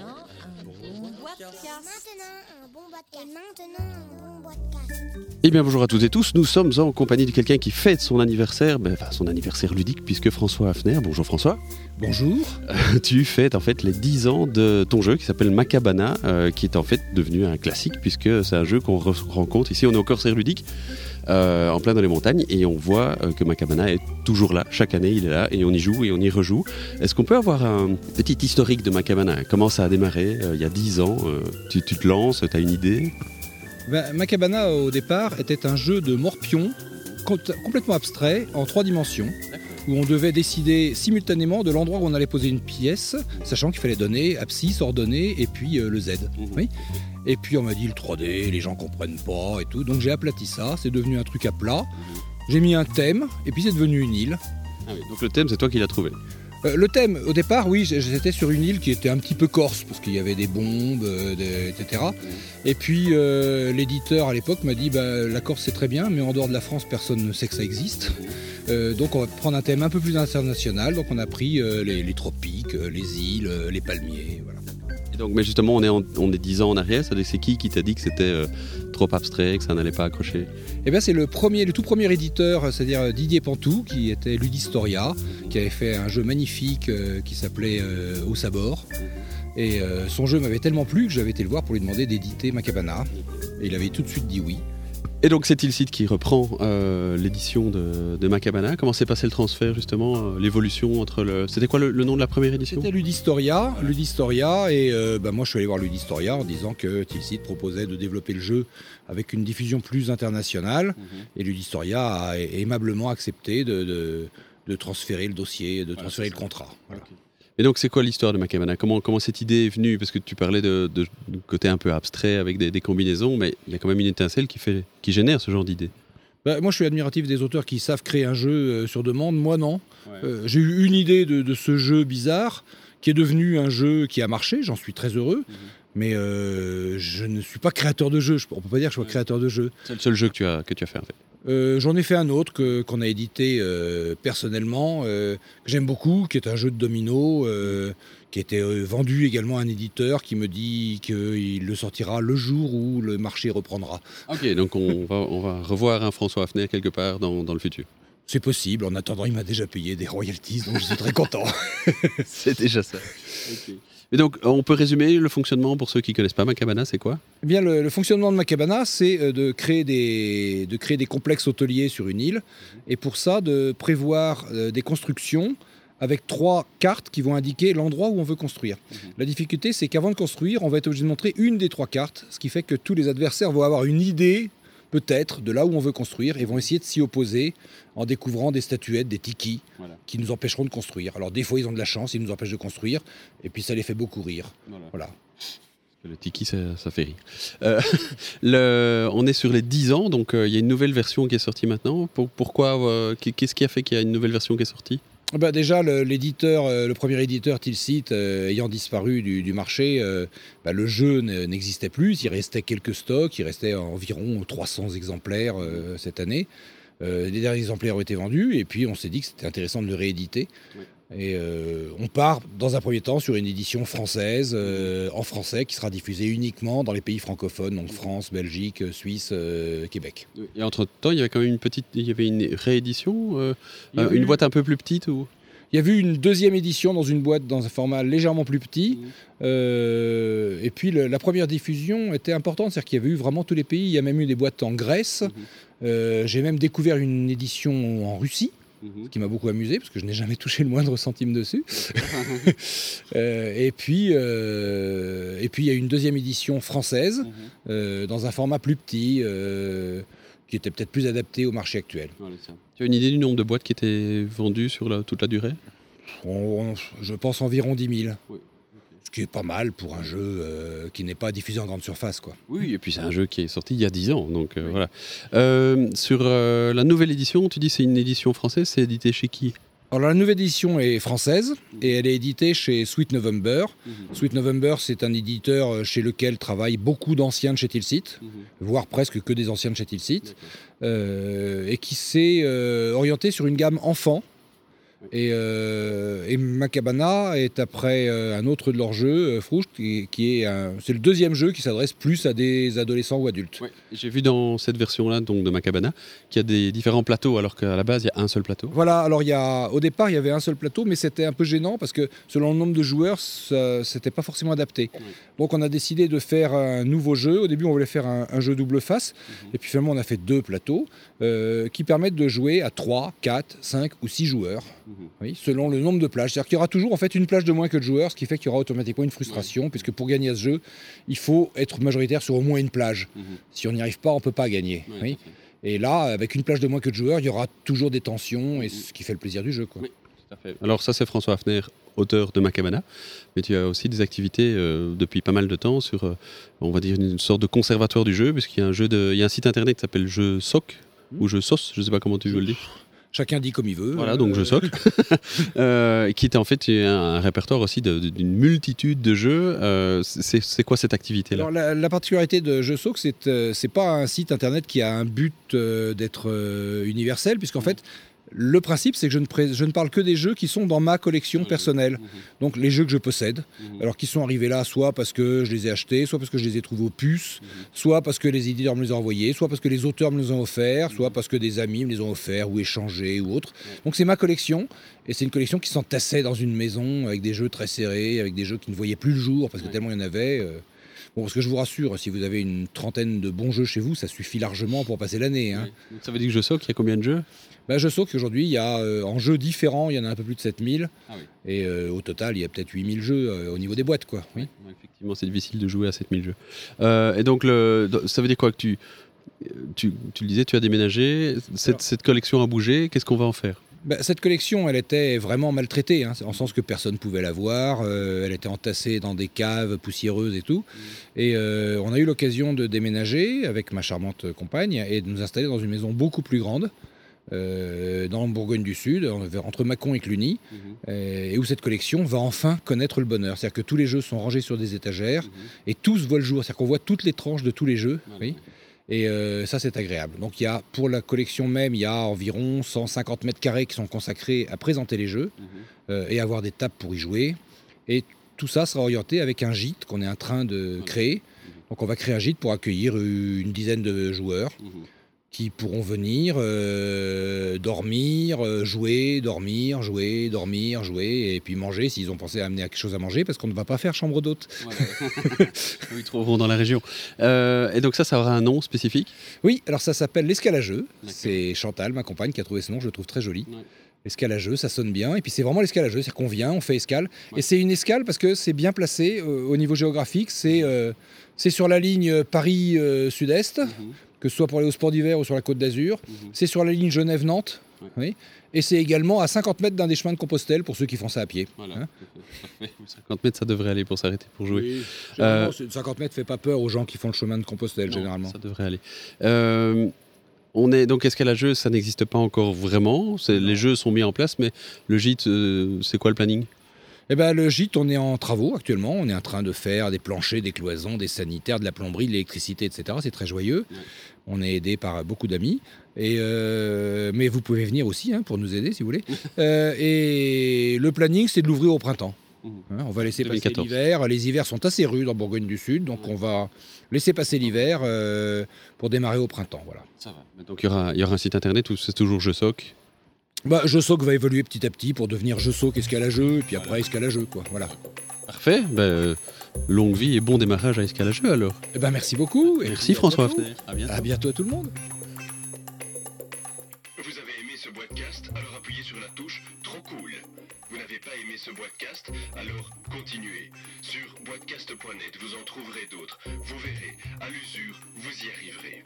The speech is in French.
Maintenant, un bon. Maintenant, un bon. Et maintenant, un Eh bien bonjour à toutes et tous, nous sommes en compagnie de quelqu'un qui fête son anniversaire, ben, enfin son anniversaire ludique puisque François Hafner, bonjour François, Bonjour. tu fêtes en fait les 10 ans de ton jeu qui s'appelle Macabana, euh, qui est en fait devenu un classique puisque c'est un jeu qu'on re- rencontre ici, on est au Corsaire ludique, euh, en plein dans les montagnes et on voit euh, que Macabana est toujours là, chaque année il est là et on y joue et on y rejoue. Est-ce qu'on peut avoir un petit historique de Macabana? Comment ça a démarré euh, il y a 10 ans euh, tu, tu te lances, tu as une idée? Ben, Macabana, au départ, était un jeu de morpion com- complètement abstrait, en trois dimensions, où on devait décider simultanément de l'endroit où on allait poser une pièce, sachant qu'il fallait donner abscisse, ordonnée, et puis euh, le Z. Mhm. Oui. Et puis on m'a dit le 3D, les gens comprennent pas et tout, donc j'ai aplati ça, c'est devenu un truc à plat. J'ai mis un thème, et puis c'est devenu une île. Ah oui, Donc le thème c'est toi qui l'as trouvé Euh, le thème, au départ, oui, j'étais sur une île qui était un petit peu corse, parce qu'il y avait des bombes, euh, etc. Et puis euh, l'éditeur à l'époque m'a dit bah, la Corse c'est très bien, mais en dehors de la France, personne ne sait que ça existe. Donc on va prendre un thème un peu plus international. Donc on a pris les, tropiques, les îles, les palmiers. Donc, mais justement, on est, en- on est 10 ans en arrière. C'est qui qui t'a dit que c'était abstrait, que ça n'allait pas accrocher Et bien c'est le premier, le tout premier éditeur, c'est-à-dire Didier Pantou, qui était Ludistoria, qui avait fait un jeu magnifique euh, qui s'appelait euh, Au Sabord. Et euh, son jeu m'avait tellement plu que j'avais été le voir pour lui demander d'éditer Macabana. Et il avait tout de suite dit oui. Et donc, c'est Tilsit qui reprend euh, l'édition de, de Macabana. Comment s'est passé le transfert, justement euh, L'évolution entre le. C'était quoi le, le nom de la première édition? C'était Ludistoria, Ludistoria, et euh, bah, moi je suis allé voir Ludistoria en disant que Tilsit proposait de développer le jeu avec une diffusion plus internationale, et Ludistoria a aimablement accepté de, de- de transférer le dossier, de transférer le contrat. Voilà. Et donc, c'est quoi l'histoire de Macabana? Comment, comment cette idée est venue? Parce que tu parlais de, de- de côté un peu abstrait avec des, des combinaisons, mais il y a quand même une étincelle qui, fait, qui génère ce genre d'idée. Bah, moi je suis admiratif des auteurs qui savent créer un jeu euh, sur demande, moi non. Euh, J'ai eu une idée de, de ce jeu bizarre qui est devenu un jeu qui a marché, j'en suis très heureux. Mais euh, je ne suis pas créateur de jeu, Je- on peut pas dire que je sois créateur de jeu. C'est le seul jeu que tu as, que tu as fait, en fait. Euh, J'en ai fait un autre qu'on a édité euh, personnellement, euh, que j'aime beaucoup, qui est un jeu de domino, qui euh, vendu également à un éditeur qui me dit qu'il le sortira le jour où le marché reprendra. Ok, donc on va, on va revoir un François Hafner quelque part dans le futur. C'est possible, en attendant il m'a déjà payé des royalties, donc je suis très content. C'est déjà ça. Et donc, on peut résumer le fonctionnement pour ceux qui connaissent pas Macabana, c'est quoi? Eh bien, le, le fonctionnement de Macabana, c'est euh, de créer, des, de créer des complexes hôteliers sur une île, et pour ça, de prévoir euh, des constructions avec trois cartes qui vont indiquer l'endroit où on veut construire. La difficulté, c'est qu'avant de construire, on va être obligé de montrer une des trois cartes, ce qui fait que tous les adversaires vont avoir une idée, peut-être, de là où on veut construire, et vont essayer de s'y opposer en découvrant des statuettes, des tikis, Voilà. qui nous empêcheront de construire. Alors, des fois, ils ont de la chance, ils nous empêchent de construire, et puis ça les fait beaucoup rire. Voilà. Le tiki, ça, ça fait rire. Euh, le- on est sur les 10 ans, donc euh, il y a une nouvelle version qui est sortie maintenant. Pour- pourquoi euh, qu'est- Qu'est-ce qui a fait qu'il y a une nouvelle version qui est sortie? Bah déjà, l'éditeur, euh, le premier éditeur Tilsit euh, ayant disparu du, marché, euh, bah, le jeu ne- n'existait plus. Il restait quelques stocks, il restait environ 300 exemplaires cette année. Les derniers exemplaires ont été vendus et puis on s'est dit que c'était intéressant de le rééditer. Et euh, on part dans un premier temps sur une édition française, euh, en français, qui sera diffusée uniquement dans les pays francophones, donc France, Belgique, Suisse, euh, Québec. Et entre temps, il y avait quand même une petite, il y avait une réédition, euh, euh, eu- une boîte un peu plus petite ou? Il y a eu une deuxième édition dans une boîte dans un format légèrement plus petit. Euh, et puis le- la première diffusion était importante, c'est-à-dire qu'il y avait eu vraiment tous les pays. Il y a même eu des boîtes en Grèce. Euh, J'ai même découvert une édition en Russie, ce qui m'a beaucoup amusé parce que je n'ai jamais touché le moindre centime dessus. Euh, et puis euh, et puis il y a eu une deuxième édition française euh, dans un format plus petit. euh, qui était peut-être plus adapté au marché actuel. Tu as une idée du nombre de boîtes qui étaient vendues sur la- toute la durée? On- on- je pense environ 10 000. Oui. Ce qui est pas mal pour un jeu euh, qui n'est pas diffusé en grande surface. Quoi. Oui, et puis c'est un jeu qui est sorti il y a 10 ans, donc euh, voilà. Euh, sur la nouvelle édition, tu dis c'est une édition française, c'est édité chez qui? Alors la nouvelle édition est française et elle est éditée chez Sweet November. Sweet November, c'est un éditeur chez lequel travaillent beaucoup d'anciens de chez Tilsit, voire presque que des anciens de chez Tilsit, euh, et qui s'est euh, orienté sur une gamme enfant. Et, euh, et Macabana est après euh, un autre de leurs jeux, euh, Froucht, qui, qui est c'est le deuxième jeu qui s'adresse plus à des adolescents ou adultes. Ouais. J'ai vu dans cette version-là, donc de Macabana, qu'il y a des différents plateaux, alors qu'à la base, il y a un seul plateau. Voilà, alors il y a, au départ il y avait un seul plateau, mais c'était un peu gênant parce que selon le nombre de joueurs, c'était pas forcément adapté. Donc on a décidé de faire un nouveau jeu. Au début on voulait faire un, un jeu double face, et puis finalement on a fait deux plateaux euh, qui permettent de jouer à 3, 4, 5 ou 6 joueurs, Mhm. Oui, selon le nombre de plages. C'est-à-dire qu'il y aura toujours en fait une plage de moins que de joueurs, ce qui fait qu'il y aura automatiquement une frustration, puisque pour gagner à ce jeu, il faut être majoritaire sur au moins une plage. Mhm. Si on n'y arrive pas, on peut pas gagner. Ouais, oui. Et là, avec une plage de moins que de joueurs, il y aura toujours des tensions, et ce qui fait le plaisir du jeu. Quoi. Oui. Tout à fait. Alors ça, c'est François Hafner, auteur de Macabana, mais tu as aussi des activités euh, depuis pas mal de temps sur, euh, on va dire, une sorte de conservatoire du jeu, puisqu'il y a un jeu de, il y a un site internet qui s'appelle Jeu Soc ou Jeu Sauce, je sais pas comment tu veux le dire. Chacun dit comme il veut. Voilà, Euh, donc Jeu Soc, euh, qui est en fait un, un répertoire aussi d'une multitude de jeux. Euh, c'est quoi cette activité-là? La, la particularité de Jeux Soc, c'est euh, c'est pas un site internet qui a un but euh, d'être euh, universel, puisqu'en fait, le principe, c'est que je ne, pré- je ne parle que des jeux qui sont dans ma collection personnelle. Donc les jeux que je possède, Mhm. alors qui sont arrivés là soit parce que je les ai achetés, soit parce que je les ai trouvés aux puces, soit parce que les éditeurs me les ont envoyés, soit parce que les auteurs me les ont offerts, soit parce que des amis me les ont offerts ou échangés ou autres. Donc c'est ma collection, et c'est une collection qui s'entassait dans une maison avec des jeux très serrés, avec des jeux qui ne voyaient plus le jour parce que tellement il y en avait. euh. Bon, parce que je vous rassure, si vous avez une trentaine de bons jeux chez vous, ça suffit largement pour passer l'année. Hein. Ça veut dire que Jeu Soc, il y a combien de jeux? Bah, je sais qu'aujourd'hui, il y a euh, en jeux différents, il y en a un peu plus de 7000. Ah oui. Et euh, au total, il y a peut-être 8000 jeux euh, au niveau des boîtes. Quoi. Oui. Ouais, Effectivement, c'est difficile de jouer à 7000 jeux. Et donc, le, ça veut dire quoi que tu, tu, tu le disais, tu as déménagé, cette, Alors- cette collection a bougé, qu'est-ce qu'on va en faire? Bah, cette collection, elle était vraiment maltraitée, hein, en sens que personne ne pouvait la voir. euh, elle était entassée dans des caves poussiéreuses et tout. Et euh, on a eu l'occasion de déménager avec ma charmante compagne et de nous installer dans une maison beaucoup plus grande. euh, dans Bourgogne du Sud, entre Mâcon et Cluny, euh, et où cette collection va enfin connaître le bonheur. C'est-à-dire que tous les jeux sont rangés sur des étagères et tous voient le jour. C'est-à-dire qu'on voit toutes les tranches de tous les jeux. oui. Et euh, ça, c'est agréable. Donc, il y a, pour la collection même, il y a environ 150 mètres carrés qui sont consacrés à présenter les jeux euh, et avoir des tables pour y jouer. Et tout ça sera orienté avec un gîte qu'on est en train de créer. Donc, on va créer un gîte pour accueillir une dizaine de joueurs qui pourront venir euh, dormir, euh, jouer, dormir, jouer, dormir, jouer, et puis manger s'ils ont pensé à amener quelque chose à manger, parce qu'on ne va pas faire chambre d'hôte. Ils trouveront dans la région. Euh, et donc ça, ça aura un nom spécifique? Oui, alors ça s'appelle l'escalageux. C'est Chantal, ma compagne, qui a trouvé ce nom, je le trouve très joli. Ouais. L'escalageux, ça sonne bien. Et puis c'est vraiment l'escalageux, c'est-à-dire qu'on vient, on fait escale. Ouais. Et c'est une escale parce que c'est bien placé euh, au niveau géographique. C'est euh, c'est sur la ligne Paris-Sud-Est, que ce soit pour aller au sport d'hiver ou sur la côte d'Azur. C'est sur la ligne Genève-Nantes. Ouais. Oui. Et c'est également à 50 mètres d'un des chemins de Compostelle pour ceux qui font ça à pied. Voilà. Hein 50 mètres, ça devrait aller pour s'arrêter pour jouer. Oui. Généralement, c'est- 50 mètres fait pas peur aux gens qui font le chemin de Compostelle, Non, généralement. Ça devrait aller. Euh, on est donc escalageux, ça n'existe pas encore vraiment? Les jeux sont mis en place, mais le gîte, euh, c'est quoi le planning? Eh ben, le gîte, on est en travaux actuellement. On est en train de faire des planchers, des cloisons, des sanitaires, de la plomberie, de l'électricité, etc. C'est très joyeux. On est aidé par beaucoup d'amis. Et euh, mais vous pouvez venir aussi hein, pour nous aider si vous voulez. Euh, et le planning, c'est de l'ouvrir au printemps. Mhm. Hein, on va laisser passer 2014. l'hiver. Les hivers sont assez rudes en Bourgogne du Sud, donc on va laisser passer l'hiver euh, pour démarrer au printemps. Voilà. Ça va. Donc il y aura, il y aura un site internet où c'est toujours Je Soc? Bah, Je Soc va évoluer petit à petit pour devenir Je Soc escalageux, et puis après escalageux, quoi. Voilà. Parfait. Ben, euh, longue vie et bon démarrage à escalageux alors. Eh ben, merci beaucoup. et Merci François. Hafner. À bientôt. À bientôt à tout le monde. Alors continuez. Sur boitcast.net, vous en trouverez d'autres. Vous verrez, à l'usure, vous y arriverez.